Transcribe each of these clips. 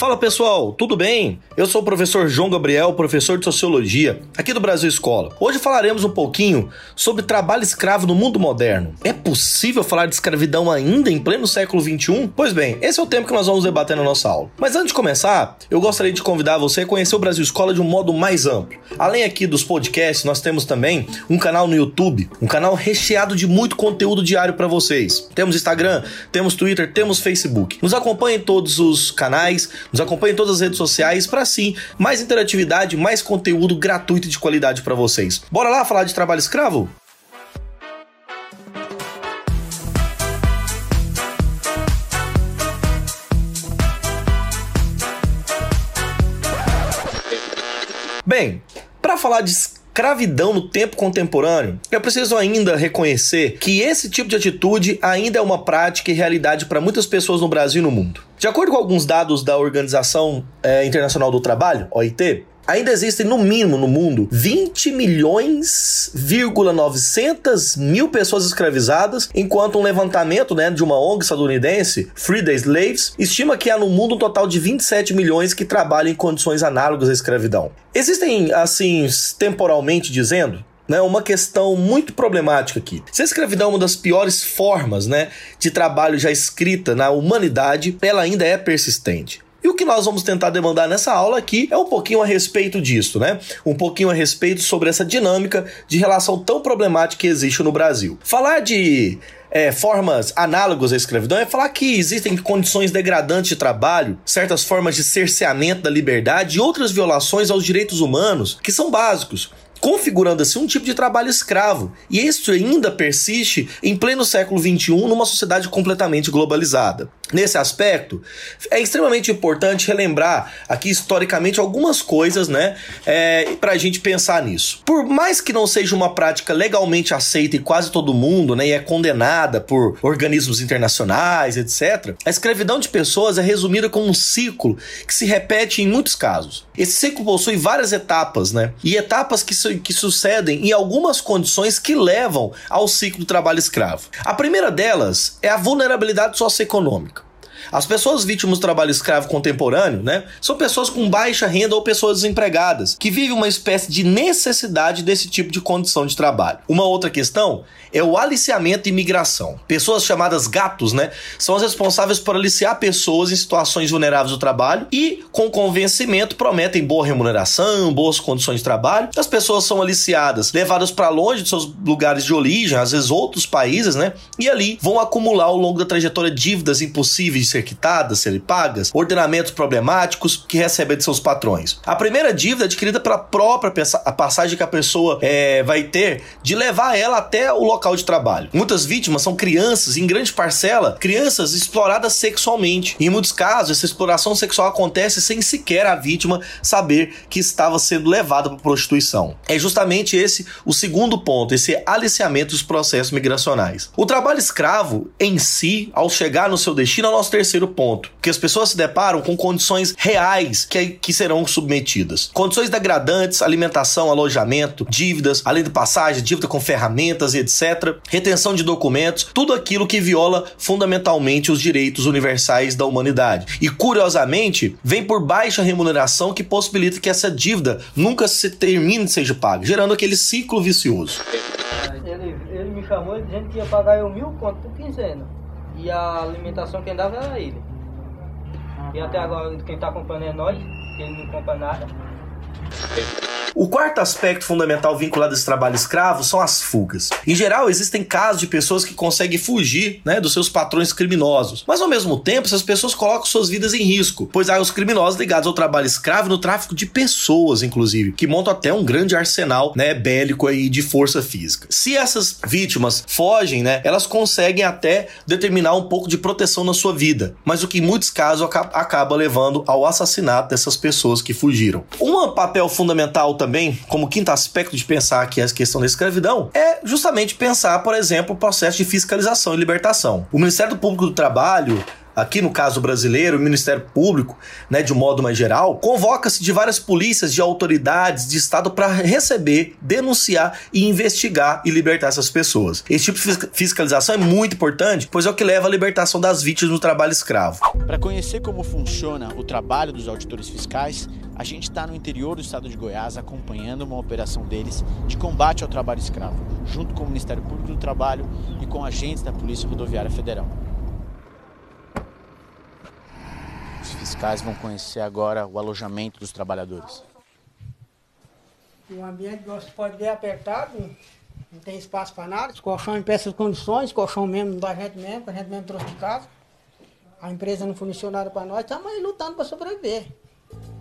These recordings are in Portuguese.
Fala pessoal, tudo bem? Eu sou o professor João Gabriel, professor de Sociologia, aqui do Brasil Escola. Hoje falaremos um pouquinho sobre trabalho escravo no mundo moderno. É possível falar de escravidão ainda em pleno século XXI? Pois bem, esse é o tema que nós vamos debater na nossa aula. Mas antes de começar, eu gostaria de convidar você a conhecer o Brasil Escola de um modo mais amplo. Além aqui dos podcasts, nós temos também um canal no YouTube, um canal recheado de muito conteúdo diário para vocês. Temos Instagram, temos Twitter, temos Facebook. Nos acompanhe em todos os canais, nos acompanhe em todas as redes sociais para sim mais interatividade, mais conteúdo gratuito e de qualidade para vocês. Bora lá falar de trabalho escravo? Bem, para falar de escravidão no tempo contemporâneo, é preciso ainda reconhecer que esse tipo de atitude ainda é uma prática e realidade para muitas pessoas no Brasil e no mundo. De acordo com alguns dados da Organização é, Internacional do Trabalho, OIT, ainda existem no mínimo no mundo 20 milhões, 900 mil pessoas escravizadas, enquanto um levantamento né, de uma ONG estadunidense, Free the Slaves, estima que há no mundo um total de 27 milhões que trabalham em condições análogas à escravidão. Existem, assim, temporalmente dizendo, né, uma questão muito problemática aqui. Se a escravidão é uma das piores formas né, de trabalho já escrita na humanidade, ela ainda é persistente. E o que nós vamos tentar demandar nessa aula aqui é um pouquinho a respeito disso, né? Um pouquinho a respeito sobre essa dinâmica de relação tão problemática que existe no Brasil. Falar de é, formas análogas à escravidão é falar que existem condições degradantes de trabalho, certas formas de cerceamento da liberdade e outras violações aos direitos humanos que são básicos configurando assim um tipo de trabalho escravo. E isso ainda persiste em pleno século XXI numa sociedade completamente globalizada. Nesse aspecto, é extremamente importante relembrar aqui historicamente algumas coisas, né, é, para a gente pensar nisso. Por mais que não seja uma prática legalmente aceita em quase todo mundo, né, e é condenada por organismos internacionais, etc., a escravidão de pessoas é resumida como um ciclo que se repete em muitos casos. Esse ciclo possui várias etapas, né, e etapas que, su que sucedem em algumas condições que levam ao ciclo do trabalho escravo. A primeira delas é a vulnerabilidade socioeconômica. As pessoas vítimas do trabalho escravo contemporâneo, né, são pessoas com baixa renda ou pessoas desempregadas, que vivem uma espécie de necessidade desse tipo de condição de trabalho. Uma outra questão é o aliciamento e migração. Pessoas chamadas gatos, né, são as responsáveis por aliciar pessoas em situações vulneráveis do trabalho e, com convencimento, prometem boa remuneração, boas condições de trabalho. As pessoas são aliciadas, levadas para longe de seus lugares de origem, às vezes outros países, né, e ali vão acumular ao longo da trajetória dívidas impossíveis ser quitadas, serem pagas, ordenamentos problemáticos que recebem de seus patrões. A primeira dívida é adquirida pela própria a passagem que a pessoa é, vai ter de levar ela até o local de trabalho. Muitas vítimas são crianças, em grande parcela, crianças exploradas sexualmente. Em muitos casos, essa exploração sexual acontece sem sequer a vítima saber que estava sendo levada para prostituição. É justamente esse o segundo ponto, esse aliciamento dos processos migracionais. O trabalho escravo em si, ao chegar no seu destino, é o nosso terceiro ponto, que as pessoas se deparam com condições reais que, que serão submetidas. Condições degradantes, alimentação, alojamento, dívidas, além de passagem, dívida com ferramentas e etc., retenção de documentos, tudo aquilo que viola fundamentalmente os direitos universais da humanidade. E curiosamente, vem por baixa remuneração que possibilita que essa dívida nunca se termine de seja paga, gerando aquele ciclo vicioso. Ele, ele me chamou dizendo que ia pagar eu mil conto por quinzena. E a alimentação quem dava era ele. E até agora quem está acompanhando é nós, ele não compra nada. O quarto aspecto fundamental vinculado a esse trabalho escravo são as fugas. Em geral, existem casos de pessoas que conseguem fugir né, dos seus patrões criminosos, mas ao mesmo tempo, essas pessoas colocam suas vidas em risco, pois há os criminosos ligados ao trabalho escravo no tráfico de pessoas, inclusive, que montam até um grande arsenal né, bélico aí de força física. Se essas vítimas fogem, né, elas conseguem até determinar um pouco de proteção na sua vida, mas o que em muitos casos acaba levando ao assassinato dessas pessoas que fugiram. Um papel fundamental também, como quinto aspecto de pensar aqui a questão da escravidão, é justamente pensar, por exemplo, o processo de fiscalização e libertação. O Ministério Público do Trabalho aqui no caso brasileiro, o Ministério Público, né, de um modo mais geral, convoca-se de várias polícias, de autoridades de Estado para receber, denunciar e investigar e libertar essas pessoas. Esse tipo de fiscalização é muito importante, pois é o que leva à libertação das vítimas do trabalho escravo. Para conhecer como funciona o trabalho dos auditores fiscais, a gente está no interior do estado de Goiás acompanhando uma operação deles de combate ao trabalho escravo, junto com o Ministério Público do Trabalho e com agentes da Polícia Rodoviária Federal. Fiscais vão conhecer agora o alojamento dos trabalhadores. O ambiente, você pode ver, apertado, não tem espaço para nada, os colchão em péssimas condições, colchão mesmo da gente mesmo, que a gente mesmo trouxe de casa. A empresa não funcionário para nós, estamos aí lutando para sobreviver.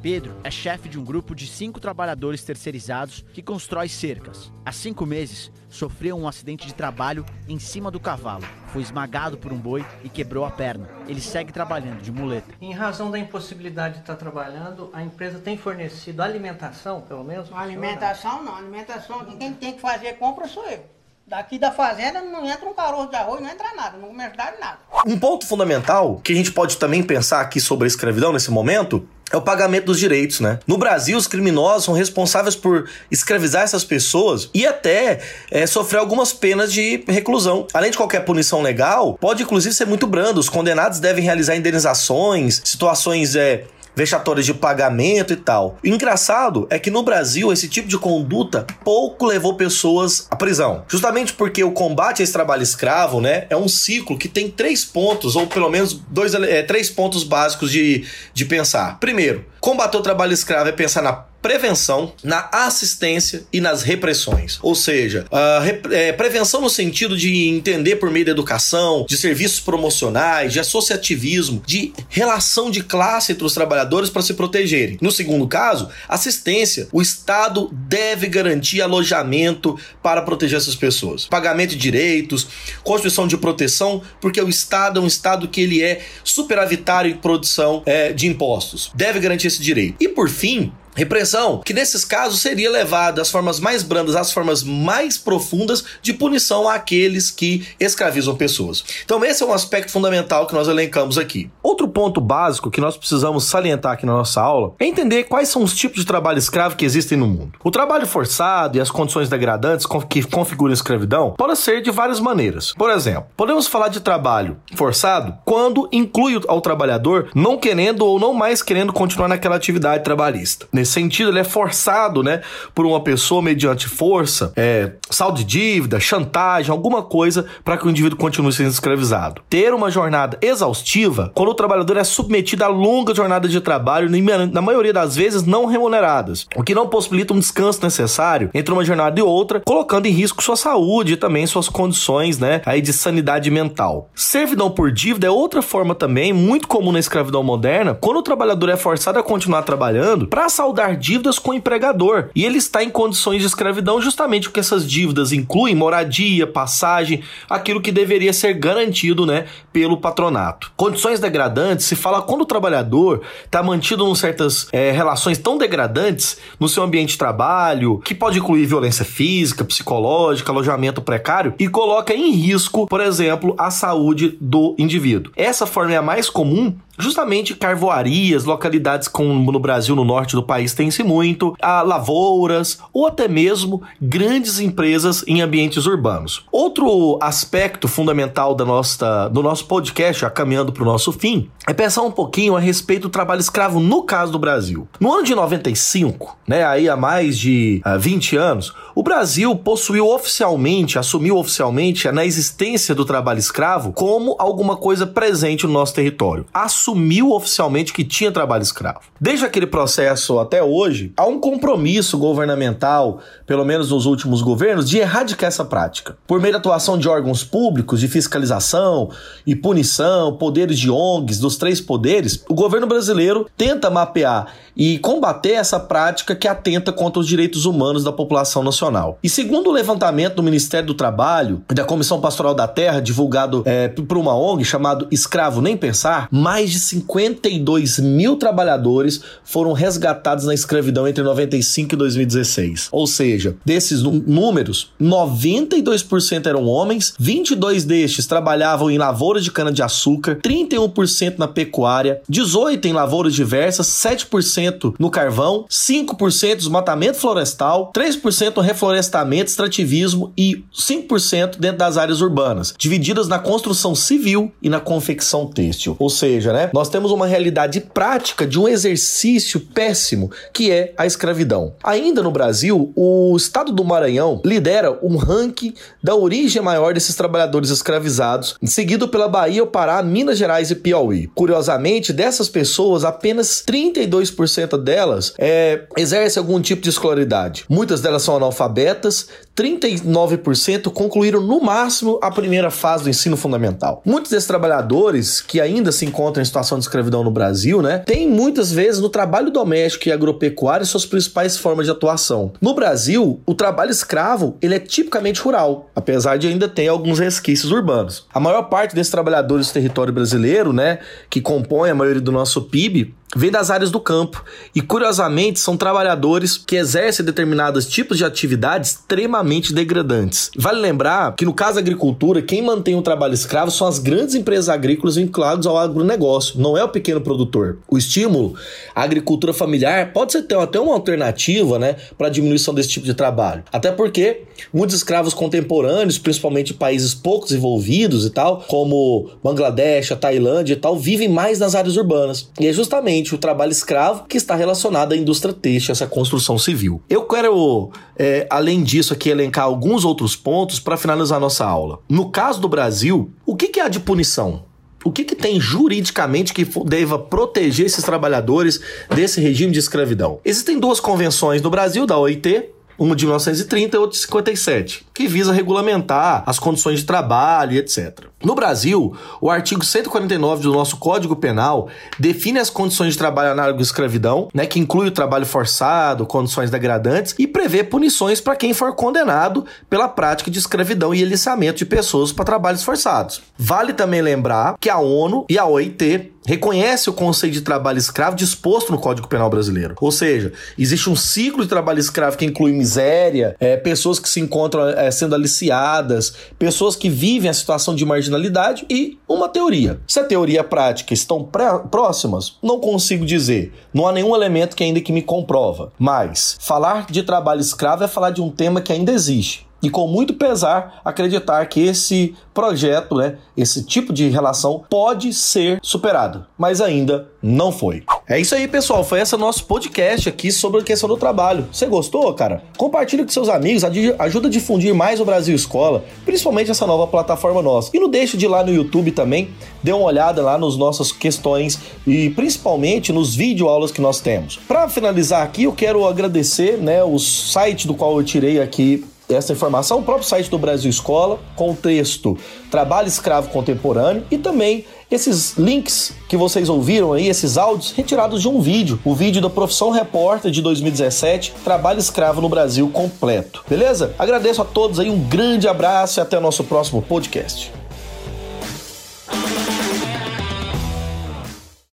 Pedro é chefe de um grupo de cinco trabalhadores terceirizados que constrói cercas. Há cinco meses, sofreu um acidente de trabalho em cima do cavalo. Foi esmagado por um boi e quebrou a perna. Ele segue trabalhando de muleta. Em razão da impossibilidade de estar trabalhando, a empresa tem fornecido alimentação, pelo menos? alimentação não. Alimentação, quem tem que fazer compra sou eu. Daqui da fazenda não entra um caroço de arroz, não entra nada, não começa nada. Um ponto fundamental que a gente pode também pensar aqui sobre a escravidão nesse momento é o pagamento dos direitos, né? No Brasil, os criminosos são responsáveis por escravizar essas pessoas e até é, sofrer algumas penas de reclusão. Além de qualquer punição legal, pode inclusive ser muito brando. Os condenados devem realizar indenizações, situações é, vexatórias de pagamento e tal. O engraçado é que no Brasil esse tipo de conduta pouco levou pessoas à prisão. Justamente porque o combate a esse trabalho escravo, né, é um ciclo que tem três pontos, ou pelo menos dois, é, três pontos básicos de, de pensar. Primeiro, combater o trabalho escravo é pensar na prevenção, na assistência e nas repressões. Ou seja, uh, é, prevenção no sentido de entender por meio da educação, de serviços promocionais, de associativismo, de relação de classe entre os trabalhadores para se protegerem. No segundo caso, assistência. O Estado deve garantir alojamento para proteger essas pessoas. Pagamento de direitos, constituição de proteção, porque o Estado é um Estado que ele é superavitário em produção é, de impostos. Deve garantir esse direito. E por fim, Repressão, que nesses casos seria levada das formas mais brandas às formas mais profundas de punição àqueles que escravizam pessoas. Então, esse é um aspecto fundamental que nós elencamos aqui. Outro ponto básico que nós precisamos salientar aqui na nossa aula é entender quais são os tipos de trabalho escravo que existem no mundo. O trabalho forçado e as condições degradantes que configuram escravidão podem ser de várias maneiras. Por exemplo, podemos falar de trabalho forçado quando inclui ao trabalhador não querendo ou não mais querendo continuar naquela atividade trabalhista. Nesse sentido, ele é forçado, né, por uma pessoa mediante força, é, saldo de dívida, chantagem, alguma coisa para que o indivíduo continue sendo escravizado. Ter uma jornada exaustiva quando o trabalhador é submetido a longa jornada de trabalho, na maioria das vezes não remuneradas, o que não possibilita um descanso necessário entre uma jornada e outra, colocando em risco sua saúde e também suas condições, né, aí de sanidade mental. Servidão por dívida é outra forma também muito comum na escravidão moderna, quando o trabalhador é forçado a continuar trabalhando para saldar dívidas com o empregador. E ele está em condições de escravidão justamente porque essas dívidas incluem moradia, passagem, aquilo que deveria ser garantido, né, pelo patronato. Condições degradantes se fala quando o trabalhador está mantido em certas é, relações tão degradantes no seu ambiente de trabalho, que pode incluir violência física, psicológica, alojamento precário e coloca em risco, por exemplo, a saúde do indivíduo. Essa forma é a mais comum justamente carvoarias, localidades como no Brasil, no norte do país, tem-se muito, a lavouras ou até mesmo grandes empresas em ambientes urbanos. Outro aspecto fundamental da nossa, do nosso podcast, já caminhando para o nosso fim, é pensar um pouquinho a respeito do trabalho escravo no caso do Brasil. No ano de 95, né, aí há mais de uh, ah, 20 anos, o Brasil possuiu oficialmente, assumiu oficialmente na existência do trabalho escravo como alguma coisa presente no nosso território. Oficialmente que tinha trabalho escravo. Desde aquele processo até hoje, há um compromisso governamental, pelo menos nos últimos governos, de erradicar essa prática. Por meio da atuação de órgãos públicos, de fiscalização e punição, poderes de ONGs, dos três poderes, o governo brasileiro tenta mapear e combater essa prática que atenta contra os direitos humanos da população nacional. E segundo o levantamento do Ministério do Trabalho e da Comissão Pastoral da Terra, divulgado é, por uma ONG chamado Escravo Nem Pensar, mais de de 52 mil trabalhadores foram resgatados na escravidão entre 95 e 2016. Ou seja, desses números, 92% eram homens, 22 destes trabalhavam em lavouras de cana-de-açúcar, 31% na pecuária, 18% em lavouras diversas, 7% no carvão, 5% desmatamento florestal, 3% no reflorestamento, extrativismo e 5% dentro das áreas urbanas, divididas na construção civil e na confecção têxtil. Ou seja, né, nós temos uma realidade prática de um exercício péssimo que é a escravidão. Ainda no Brasil, o estado do Maranhão lidera um ranking da origem maior desses trabalhadores escravizados, seguido pela Bahia, o Pará, Minas Gerais e Piauí. Curiosamente, dessas pessoas, apenas 32% delas é, exercem algum tipo de escolaridade. Muitas delas são analfabetas, 39% concluíram no máximo a primeira fase do ensino fundamental. Muitos desses trabalhadores que ainda se encontram em situação de escravidão no Brasil, né, têm muitas vezes no trabalho doméstico e agropecuário suas principais formas de atuação. No Brasil, o trabalho escravo ele é tipicamente rural, apesar de ainda ter alguns resquícios urbanos. A maior parte desses trabalhadores do território brasileiro, né, que compõe a maioria do nosso PIB, vem das áreas do campo e, curiosamente, são trabalhadores que exercem determinados tipos de atividades extremamente degradantes. Vale lembrar que, no caso da agricultura, quem mantém o trabalho escravo são as grandes empresas agrícolas vinculadas ao agronegócio, não é o pequeno produtor. O estímulo à agricultura familiar pode ser até uma alternativa né, para a diminuição desse tipo de trabalho. Até porque muitos escravos contemporâneos, principalmente países pouco desenvolvidos e tal, como Bangladesh, a Tailândia e tal, vivem mais nas áreas urbanas. E é justamente o trabalho escravo que está relacionado à indústria têxtil, essa construção civil. Eu quero, é, além disso, aqui elencar alguns outros pontos para finalizar nossa aula. No caso do Brasil, o que, que há de punição? O que, que, tem juridicamente que deva proteger esses trabalhadores desse regime de escravidão? Existem duas convenções no Brasil, da OIT, uma de 1930 e outra de 57, que visa regulamentar as condições de trabalho e etc. No Brasil, o artigo 149 do nosso Código Penal define as condições de trabalho análogo à escravidão, né, que inclui o trabalho forçado, condições degradantes e prevê punições para quem for condenado pela prática de escravidão e aliciamento de pessoas para trabalhos forçados. Vale também lembrar que a ONU e a OIT reconhece o conceito de trabalho escravo disposto no Código Penal brasileiro. Ou seja, existe um ciclo de trabalho escravo que inclui miséria, é, pessoas que se encontram é, sendo aliciadas, pessoas que vivem a situação de marginalidade e uma teoria. Se a teoria e a prática estão próximas, não consigo dizer. Não há nenhum elemento que ainda que me comprova. Mas falar de trabalho escravo é falar de um tema que ainda existe e com muito pesar acreditar que esse projeto, né, esse tipo de relação pode ser superado, mas ainda não foi. É isso aí, pessoal. Foi esse nosso podcast aqui sobre a questão do trabalho. Você gostou, cara? Compartilhe com seus amigos, ajuda a difundir mais o Brasil Escola, principalmente essa nova plataforma nossa. E não deixe de ir lá no YouTube também, dê uma olhada lá nas nossas questões e principalmente nos videoaulas que nós temos. Para finalizar aqui, eu quero agradecer, né, o site do qual eu tirei aqui essa informação, o próprio site do Brasil Escola, com o texto Trabalho Escravo Contemporâneo e também esses links que vocês ouviram aí, esses áudios retirados de um vídeo, o vídeo da Profissão Repórter de 2017, Trabalho Escravo no Brasil completo. Beleza? Agradeço a todos aí, um grande abraço e até o nosso próximo podcast.